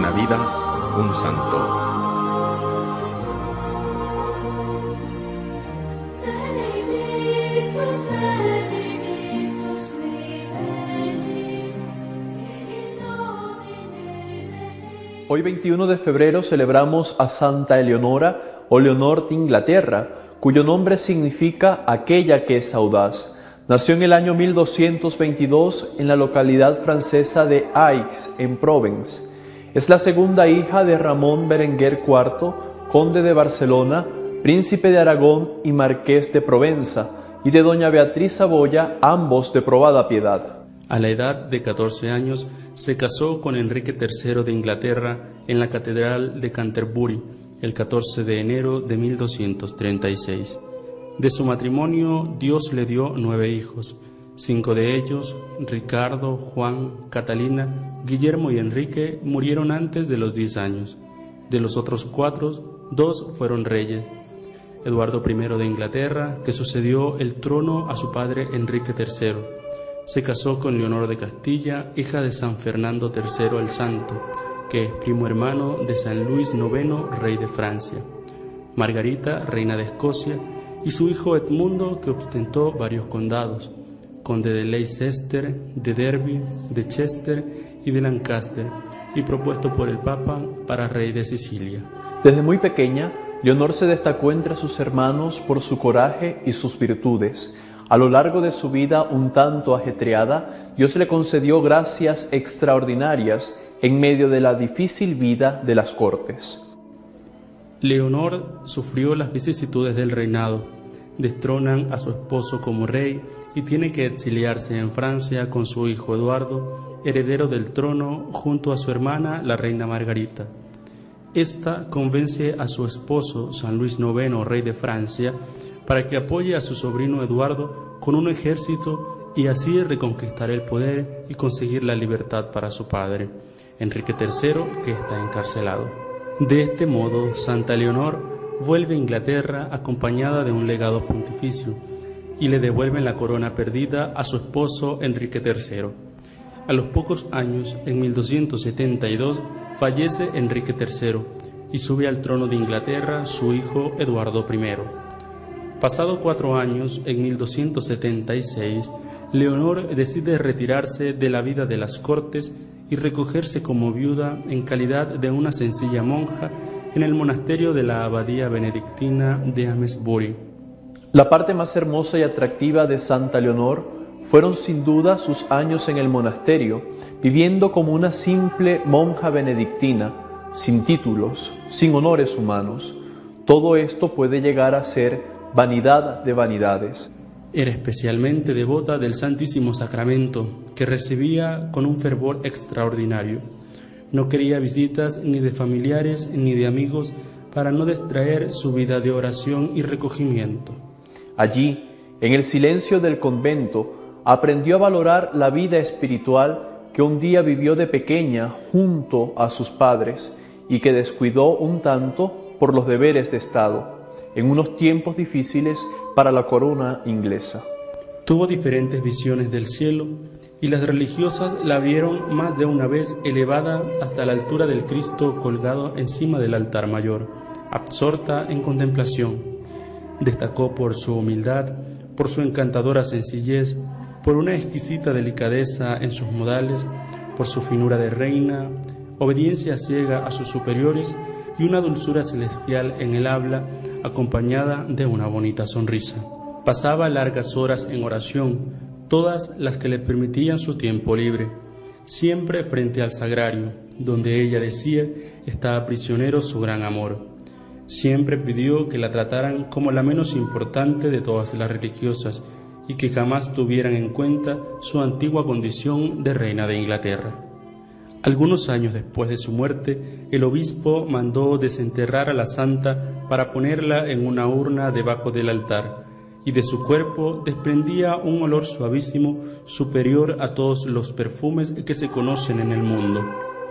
vida, un santo. Hoy 21 de febrero celebramos a Santa Eleonora o Leonor de Inglaterra, cuyo nombre significa aquella que es audaz. Nació en el año 1222 en la localidad francesa de Aix, en Provence. Es la segunda hija de Ramón Berenguer IV, conde de Barcelona, príncipe de Aragón y marqués de Provenza, y de doña Beatriz Saboya, ambos de probada piedad. A la edad de 14 años se casó con Enrique III de Inglaterra en la Catedral de Canterbury el 14 de enero de 1236. De su matrimonio Dios le dio nueve hijos, cinco de ellos, Ricardo, Juan, Catalina, Guillermo y Enrique, murieron antes de los diez años. De los otros cuatro, dos fueron reyes. Eduardo I de Inglaterra, que sucedió el trono a su padre Enrique III. Se casó con Leonor de Castilla, hija de San Fernando III el Santo, que es primo hermano de San Luis IX, rey de Francia. Margarita, reina de Escocia, y su hijo Edmundo, que ostentó varios condados, conde de Leicester, de Derby, de Chester y de Lancaster, y propuesto por el Papa para rey de Sicilia. Desde muy pequeña, Leonor se destacó entre sus hermanos por su coraje y sus virtudes. A lo largo de su vida un tanto ajetreada, Dios le concedió gracias extraordinarias en medio de la difícil vida de las cortes. Leonor sufrió las vicisitudes del reinado. Destronan a su esposo como rey y tiene que exiliarse en Francia con su hijo Eduardo, heredero del trono, junto a su hermana, la reina Margarita. Esta convence a su esposo, San Luis IX, rey de Francia, para que apoye a su sobrino Eduardo con un ejército y así reconquistar el poder y conseguir la libertad para su padre, Enrique III, que está encarcelado. De este modo, Santa Leonor vuelve a Inglaterra acompañada de un legado pontificio y le devuelven la corona perdida a su esposo Enrique III. A los pocos años, en 1272, fallece Enrique III y sube al trono de Inglaterra su hijo Eduardo I. Pasado cuatro años, en 1276, Leonor decide retirarse de la vida de las cortes y recogerse como viuda en calidad de una sencilla monja en el monasterio de la abadía benedictina de Amesbury. La parte más hermosa y atractiva de Santa Leonor fueron sin duda sus años en el monasterio, viviendo como una simple monja benedictina, sin títulos, sin honores humanos. Todo esto puede llegar a ser vanidad de vanidades. Era especialmente devota del Santísimo Sacramento, que recibía con un fervor extraordinario. No quería visitas ni de familiares ni de amigos para no distraer su vida de oración y recogimiento. Allí, en el silencio del convento, aprendió a valorar la vida espiritual que un día vivió de pequeña junto a sus padres y que descuidó un tanto por los deberes de Estado, en unos tiempos difíciles para la corona inglesa. Tuvo diferentes visiones del cielo y las religiosas la vieron más de una vez elevada hasta la altura del Cristo colgado encima del altar mayor, absorta en contemplación. Destacó por su humildad, por su encantadora sencillez, por una exquisita delicadeza en sus modales, por su finura de reina, obediencia ciega a sus superiores y una dulzura celestial en el habla acompañada de una bonita sonrisa. Pasaba largas horas en oración, todas las que le permitían su tiempo libre, siempre frente al sagrario, donde ella decía estaba prisionero su gran amor. Siempre pidió que la trataran como la menos importante de todas las religiosas y que jamás tuvieran en cuenta su antigua condición de reina de Inglaterra. Algunos años después de su muerte, el obispo mandó desenterrar a la santa para ponerla en una urna debajo del altar, y de su cuerpo desprendía un olor suavísimo superior a todos los perfumes que se conocen en el mundo.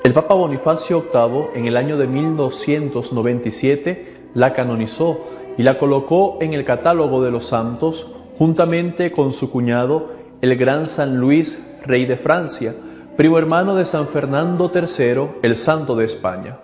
El Papa Bonifacio VIII, en el año de 1297, la canonizó y la colocó en el catálogo de los santos juntamente con su cuñado, el gran San Luis, rey de Francia, primo hermano de San Fernando III, el santo de España.